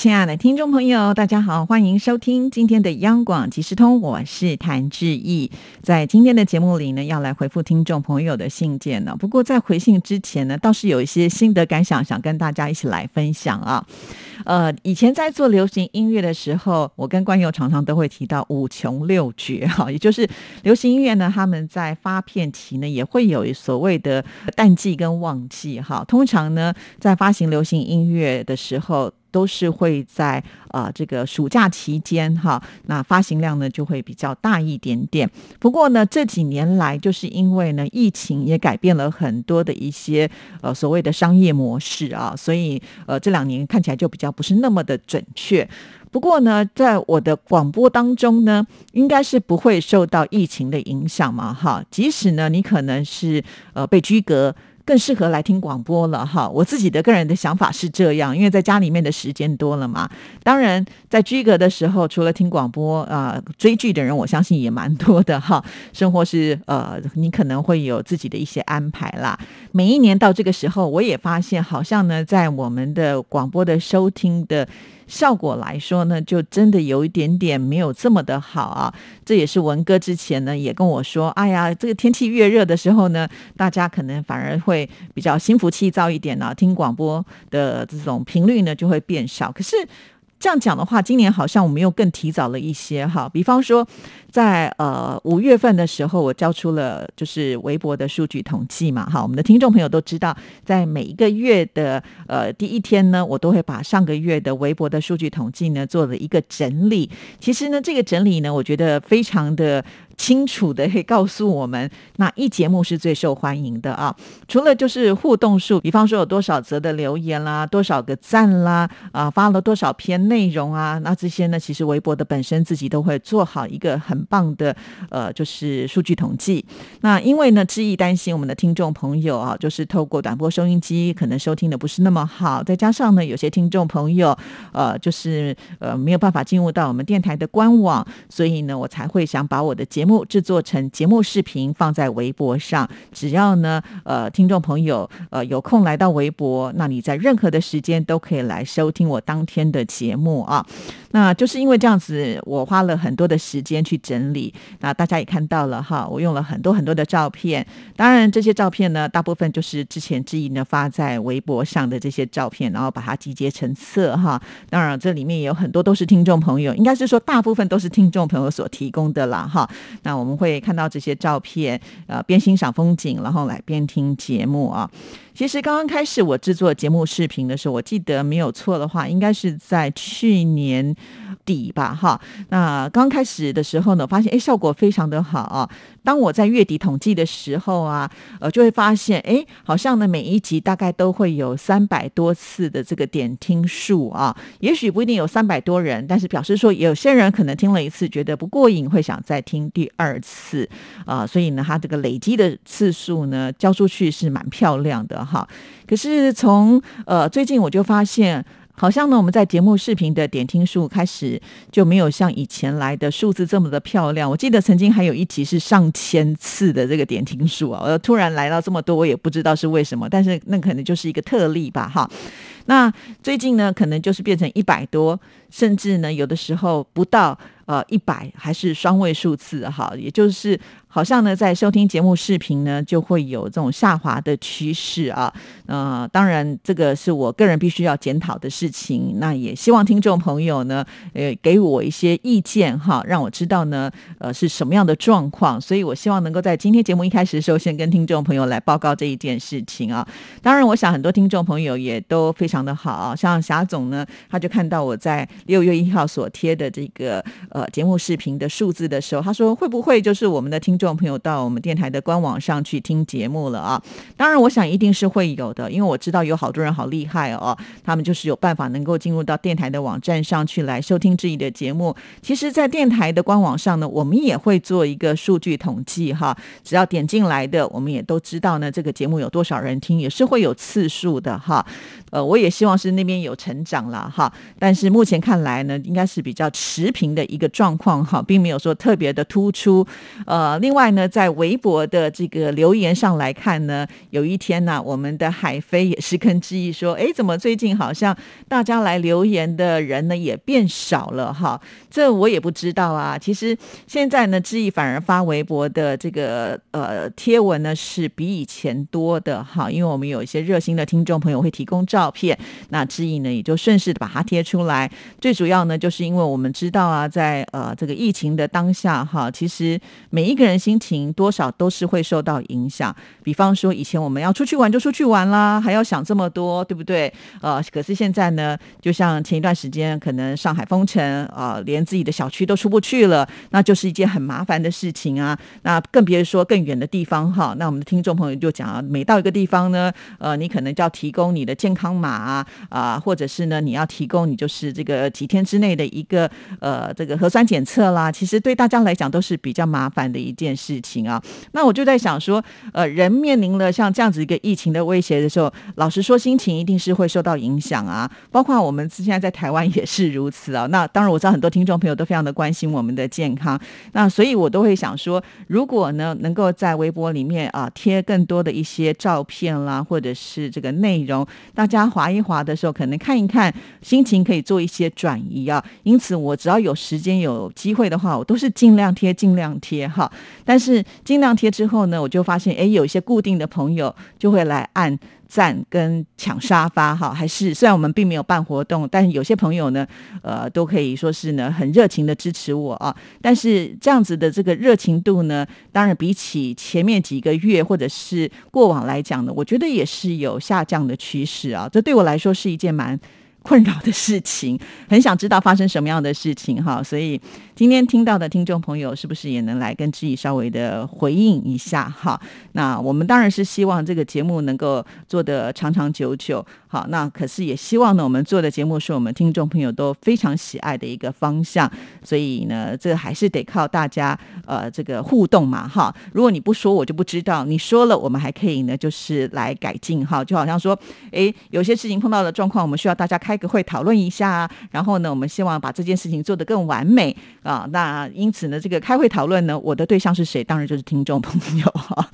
亲爱的听众朋友，大家好，欢迎收听今天的央广即时通，我是谭志毅。在今天的节目里呢，要来回复听众朋友的信件呢。不过在回信之前呢，倒是有一些心得感想，想跟大家一起来分享啊。呃，以前在做流行音乐的时候，我跟关友常常都会提到五穷六绝 哈，也就是流行音乐呢，他们在发片期呢也会有所谓的淡季跟旺季哈。通常呢，在发行流行音乐的时候。都是会在呃这个暑假期间哈，那发行量呢就会比较大一点点。不过呢，这几年来就是因为呢疫情也改变了很多的一些呃所谓的商业模式啊，所以呃这两年看起来就比较不是那么的准确。不过呢，在我的广播当中呢，应该是不会受到疫情的影响嘛哈。即使呢你可能是呃被居隔。更适合来听广播了哈，我自己的个人的想法是这样，因为在家里面的时间多了嘛。当然，在居格的时候，除了听广播啊，追剧的人我相信也蛮多的哈。生活是呃，你可能会有自己的一些安排啦。每一年到这个时候，我也发现好像呢，在我们的广播的收听的。效果来说呢，就真的有一点点没有这么的好啊。这也是文哥之前呢也跟我说，哎呀，这个天气越热的时候呢，大家可能反而会比较心浮气躁一点呢，听广播的这种频率呢就会变少。可是。这样讲的话，今年好像我们又更提早了一些哈。比方说，在呃五月份的时候，我交出了就是微博的数据统计嘛哈。我们的听众朋友都知道，在每一个月的呃第一天呢，我都会把上个月的微博的数据统计呢做了一个整理。其实呢，这个整理呢，我觉得非常的。清楚的可以告诉我们哪一节目是最受欢迎的啊？除了就是互动数，比方说有多少则的留言啦，多少个赞啦，啊发了多少篇内容啊，那这些呢，其实微博的本身自己都会做好一个很棒的呃，就是数据统计。那因为呢，志毅担心我们的听众朋友啊，就是透过短波收音机可能收听的不是那么好，再加上呢，有些听众朋友呃，就是呃没有办法进入到我们电台的官网，所以呢，我才会想把我的节目。制作成节目视频放在微博上，只要呢，呃，听众朋友呃有空来到微博，那你在任何的时间都可以来收听我当天的节目啊。那就是因为这样子，我花了很多的时间去整理。那大家也看到了哈，我用了很多很多的照片。当然，这些照片呢，大部分就是之前志毅呢发在微博上的这些照片，然后把它集结成册哈。当然，这里面也有很多都是听众朋友，应该是说大部分都是听众朋友所提供的啦哈。那我们会看到这些照片，呃，边欣赏风景，然后来边听节目啊。其实刚刚开始我制作节目视频的时候，我记得没有错的话，应该是在去年底吧，哈。那刚开始的时候呢，发现哎效果非常的好啊。当我在月底统计的时候啊，呃，就会发现哎，好像呢每一集大概都会有三百多次的这个点听数啊。也许不一定有三百多人，但是表示说有些人可能听了一次觉得不过瘾，会想再听第二次啊。所以呢，他这个累积的次数呢，交出去是蛮漂亮的。好，可是从呃最近我就发现，好像呢我们在节目视频的点听数开始就没有像以前来的数字这么的漂亮。我记得曾经还有一集是上千次的这个点听数啊，我突然来到这么多，我也不知道是为什么，但是那可能就是一个特例吧，哈。那最近呢，可能就是变成一百多，甚至呢有的时候不到。呃，一百还是双位数字哈，也就是好像呢，在收听节目视频呢，就会有这种下滑的趋势啊。呃，当然这个是我个人必须要检讨的事情，那也希望听众朋友呢，呃，给我一些意见哈，让我知道呢，呃，是什么样的状况。所以我希望能够在今天节目一开始的时候，先跟听众朋友来报告这一件事情啊。当然，我想很多听众朋友也都非常的好，像霞总呢，他就看到我在六月一号所贴的这个呃。节目视频的数字的时候，他说会不会就是我们的听众朋友到我们电台的官网上去听节目了啊？当然，我想一定是会有的，因为我知道有好多人好厉害哦，他们就是有办法能够进入到电台的网站上去来收听自己的节目。其实，在电台的官网上呢，我们也会做一个数据统计哈，只要点进来的，我们也都知道呢，这个节目有多少人听，也是会有次数的哈。呃，我也希望是那边有成长了哈。但是目前看来呢，应该是比较持平的一个状况哈，并没有说特别的突出。呃，另外呢，在微博的这个留言上来看呢，有一天呢，我们的海飞也是跟志毅说，哎，怎么最近好像大家来留言的人呢也变少了哈？这我也不知道啊。其实现在呢，志毅反而发微博的这个呃贴文呢是比以前多的哈，因为我们有一些热心的听众朋友会提供照照片，那志毅呢也就顺势的把它贴出来。最主要呢，就是因为我们知道啊，在呃这个疫情的当下哈，其实每一个人心情多少都是会受到影响。比方说以前我们要出去玩就出去玩啦，还要想这么多，对不对？呃，可是现在呢，就像前一段时间可能上海封城啊，连自己的小区都出不去了，那就是一件很麻烦的事情啊。那更别说更远的地方哈。那我们的听众朋友就讲啊，每到一个地方呢，呃，你可能就要提供你的健康码啊，啊，或者是呢，你要提供你就是这个几天之内的一个呃这个核酸检测啦。其实对大家来讲都是比较麻烦的一件事情啊。那我就在想说，呃，人面临了像这样子一个疫情的威胁的时候，老实说，心情一定是会受到影响啊。包括我们现在在台湾也是如此啊。那当然我知道很多听众朋友都非常的关心我们的健康，那所以我都会想说，如果呢能够在微博里面啊贴更多的一些照片啦，或者是这个内容，大家划一划的时候，可能看一看，心情可以做一些转移啊。因此，我只要有时间有机会的话，我都是尽量贴，尽量贴哈。但是尽量贴之后呢，我就发现，哎，有一些固定的朋友就会来按。赞跟抢沙发哈，还是虽然我们并没有办活动，但是有些朋友呢，呃，都可以说是呢很热情的支持我啊。但是这样子的这个热情度呢，当然比起前面几个月或者是过往来讲呢，我觉得也是有下降的趋势啊。这对我来说是一件蛮。困扰的事情，很想知道发生什么样的事情哈，所以今天听到的听众朋友是不是也能来跟志毅稍微的回应一下哈？那我们当然是希望这个节目能够做得长长久久，好，那可是也希望呢，我们做的节目是我们听众朋友都非常喜爱的一个方向，所以呢，这还是得靠大家呃这个互动嘛哈。如果你不说，我就不知道；你说了，我们还可以呢，就是来改进哈。就好像说，哎，有些事情碰到的状况，我们需要大家开。开个会讨论一下，然后呢，我们希望把这件事情做得更完美啊。那因此呢，这个开会讨论呢，我的对象是谁？当然就是听众朋友哈。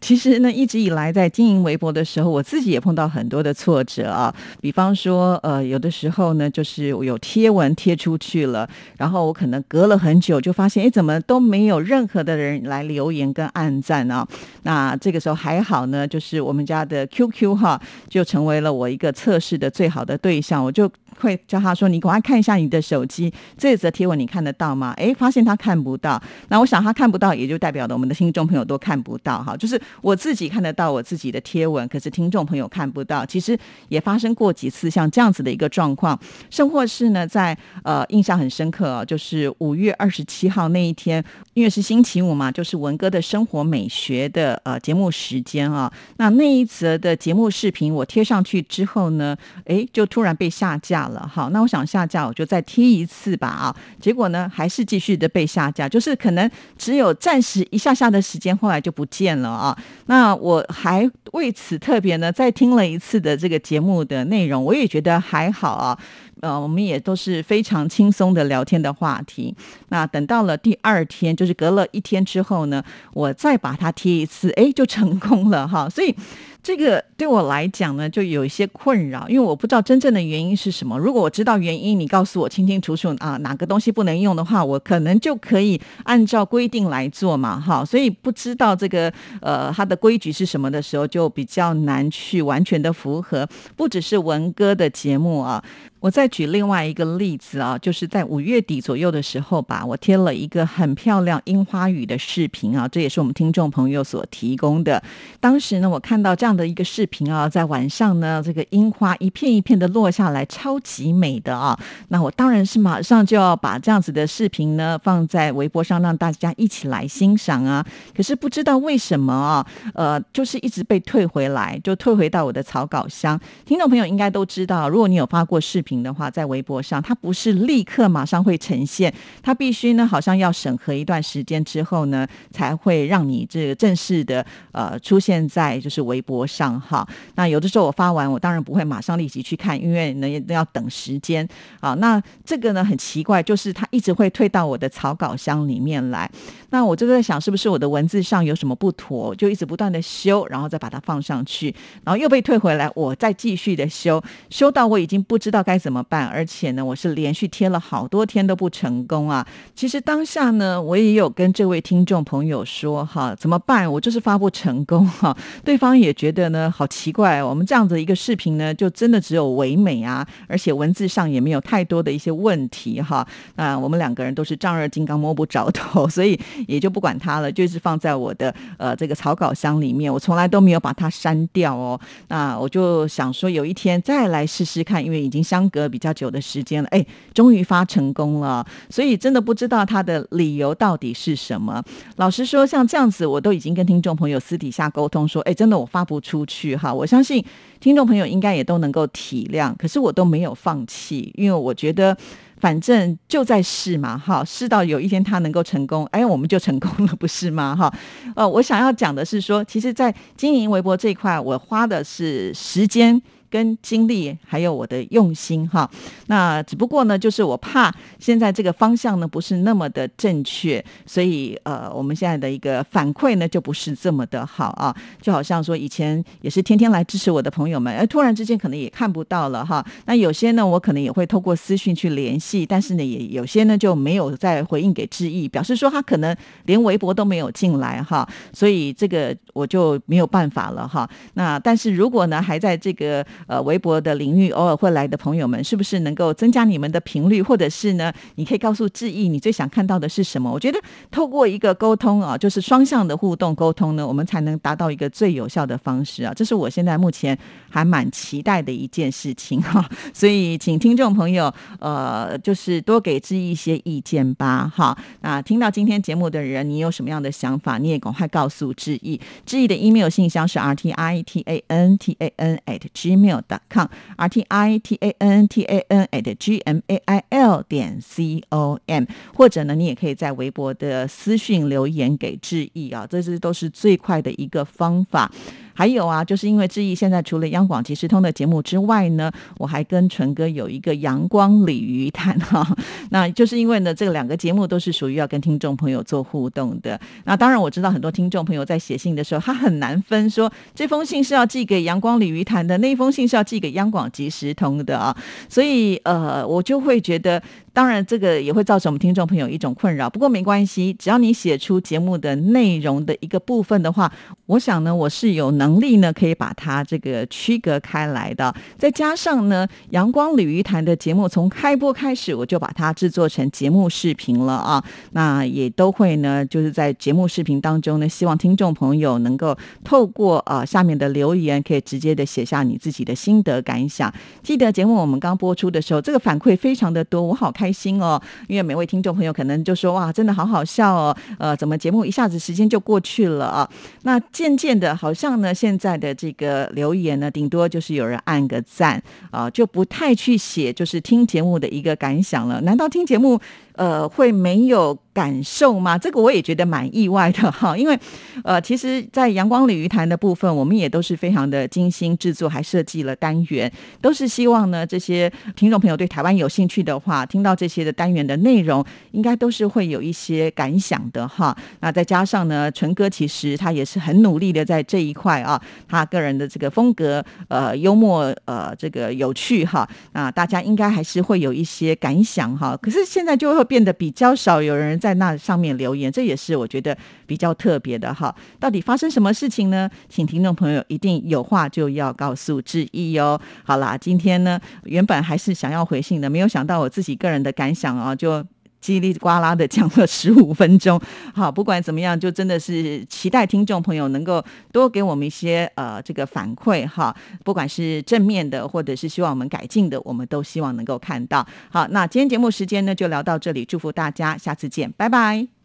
其实呢，一直以来在经营微博的时候，我自己也碰到很多的挫折啊。比方说，呃，有的时候呢，就是有贴文贴出去了，然后我可能隔了很久，就发现，哎，怎么都没有任何的人来留言跟按赞啊？那这个时候还好呢，就是我们家的 QQ 哈，就成为了我一个测试的最好的对象。我就会叫他说：“你赶快看一下你的手机，这则贴文你看得到吗？”哎，发现他看不到。那我想他看不到，也就代表的我们的听众朋友都看不到哈。就是我自己看得到我自己的贴文，可是听众朋友看不到。其实也发生过几次像这样子的一个状况，甚或是呢，在呃印象很深刻啊，就是五月二十七号那一天，因为是星期五嘛，就是文哥的生活美学的呃节目时间啊。那那一则的节目视频我贴上去之后呢，哎，就突然被。下架了，好，那我想下架，我就再贴一次吧，啊，结果呢还是继续的被下架，就是可能只有暂时一下下的时间，后来就不见了啊。那我还为此特别呢再听了一次的这个节目的内容，我也觉得还好啊。呃，我们也都是非常轻松的聊天的话题。那等到了第二天，就是隔了一天之后呢，我再把它贴一次，哎，就成功了哈。所以。这个对我来讲呢，就有一些困扰，因为我不知道真正的原因是什么。如果我知道原因，你告诉我清清楚楚啊，哪个东西不能用的话，我可能就可以按照规定来做嘛，哈。所以不知道这个呃它的规矩是什么的时候，就比较难去完全的符合。不只是文哥的节目啊。我再举另外一个例子啊，就是在五月底左右的时候吧，我贴了一个很漂亮樱花雨的视频啊，这也是我们听众朋友所提供的。当时呢，我看到这样的一个视频啊，在晚上呢，这个樱花一片一片的落下来，超级美的啊。那我当然是马上就要把这样子的视频呢放在微博上，让大家一起来欣赏啊。可是不知道为什么啊，呃，就是一直被退回来，就退回到我的草稿箱。听众朋友应该都知道，如果你有发过视频。频的话，在微博上，它不是立刻马上会呈现，它必须呢，好像要审核一段时间之后呢，才会让你这个正式的呃出现在就是微博上哈。那有的时候我发完，我当然不会马上立即去看，因为呢要等时间啊。那这个呢很奇怪，就是它一直会退到我的草稿箱里面来。那我就在想，是不是我的文字上有什么不妥，就一直不断的修，然后再把它放上去，然后又被退回来，我再继续的修，修到我已经不知道该怎么办，而且呢，我是连续贴了好多天都不成功啊。其实当下呢，我也有跟这位听众朋友说，哈，怎么办？我就是发不成功哈。对方也觉得呢，好奇怪，我们这样子一个视频呢，就真的只有唯美啊，而且文字上也没有太多的一些问题哈。那我们两个人都是丈二金刚摸不着头，所以。也就不管它了，就是放在我的呃这个草稿箱里面，我从来都没有把它删掉哦。那我就想说，有一天再来试试看，因为已经相隔比较久的时间了，哎，终于发成功了。所以真的不知道他的理由到底是什么。老实说，像这样子，我都已经跟听众朋友私底下沟通说，哎，真的我发不出去哈。我相信听众朋友应该也都能够体谅，可是我都没有放弃，因为我觉得。反正就在试嘛，哈，试到有一天他能够成功，哎，我们就成功了，不是吗？哈，呃，我想要讲的是说，其实，在经营微博这一块，我花的是时间。跟精力还有我的用心哈，那只不过呢，就是我怕现在这个方向呢不是那么的正确，所以呃，我们现在的一个反馈呢就不是这么的好啊，就好像说以前也是天天来支持我的朋友们，哎，突然之间可能也看不到了哈。那有些呢，我可能也会透过私讯去联系，但是呢，也有些呢就没有再回应给志毅，表示说他可能连微博都没有进来哈，所以这个我就没有办法了哈。那但是如果呢还在这个呃，微博的领域偶尔会来的朋友们，是不是能够增加你们的频率，或者是呢？你可以告诉志毅，你最想看到的是什么？我觉得透过一个沟通啊，就是双向的互动沟通呢，我们才能达到一个最有效的方式啊。这是我现在目前还蛮期待的一件事情哈。所以，请听众朋友呃，就是多给志毅一些意见吧哈。那听到今天节目的人，你有什么样的想法，你也赶快告诉志毅。志毅的 email 信箱是 r t i t a n t a n at gmail。Com r t i t a n t a n at g m a i l 点 c o m，或者呢，你也可以在微博的私信留言给志毅啊，这些都是最快的一个方法。还有啊，就是因为志毅现在除了央广即时通的节目之外呢，我还跟纯哥有一个阳光鲤鱼谈哈。那就是因为呢，这两个节目都是属于要跟听众朋友做互动的。那当然我知道很多听众朋友在写信的时候，他很难分说这封信是要寄给阳光鲤鱼谈的，那封信是要寄给央广即时通的啊。所以呃，我就会觉得。当然，这个也会造成我们听众朋友一种困扰。不过没关系，只要你写出节目的内容的一个部分的话，我想呢，我是有能力呢，可以把它这个区隔开来的。再加上呢，阳光鲤鱼潭的节目从开播开始，我就把它制作成节目视频了啊。那也都会呢，就是在节目视频当中呢，希望听众朋友能够透过啊下面的留言，可以直接的写下你自己的心得感想。记得节目我们刚播出的时候，这个反馈非常的多，我好。开心哦，因为每位听众朋友可能就说哇，真的好好笑哦，呃，怎么节目一下子时间就过去了啊？那渐渐的，好像呢，现在的这个留言呢，顶多就是有人按个赞啊，就不太去写，就是听节目的一个感想了。难道听节目？呃，会没有感受吗？这个我也觉得蛮意外的哈，因为呃，其实，在阳光鲤鱼潭的部分，我们也都是非常的精心制作，还设计了单元，都是希望呢，这些听众朋友对台湾有兴趣的话，听到这些的单元的内容，应该都是会有一些感想的哈。那再加上呢，纯哥其实他也是很努力的在这一块啊，他个人的这个风格，呃，幽默，呃，这个有趣哈，那大家应该还是会有一些感想哈。可是现在就会。变得比较少有人在那上面留言，这也是我觉得比较特别的哈。到底发生什么事情呢？请听众朋友一定有话就要告诉志毅哦。好啦，今天呢，原本还是想要回信的，没有想到我自己个人的感想啊，就。叽里呱啦的讲了十五分钟，好，不管怎么样，就真的是期待听众朋友能够多给我们一些呃这个反馈哈，不管是正面的，或者是希望我们改进的，我们都希望能够看到。好，那今天节目时间呢就聊到这里，祝福大家，下次见，拜拜。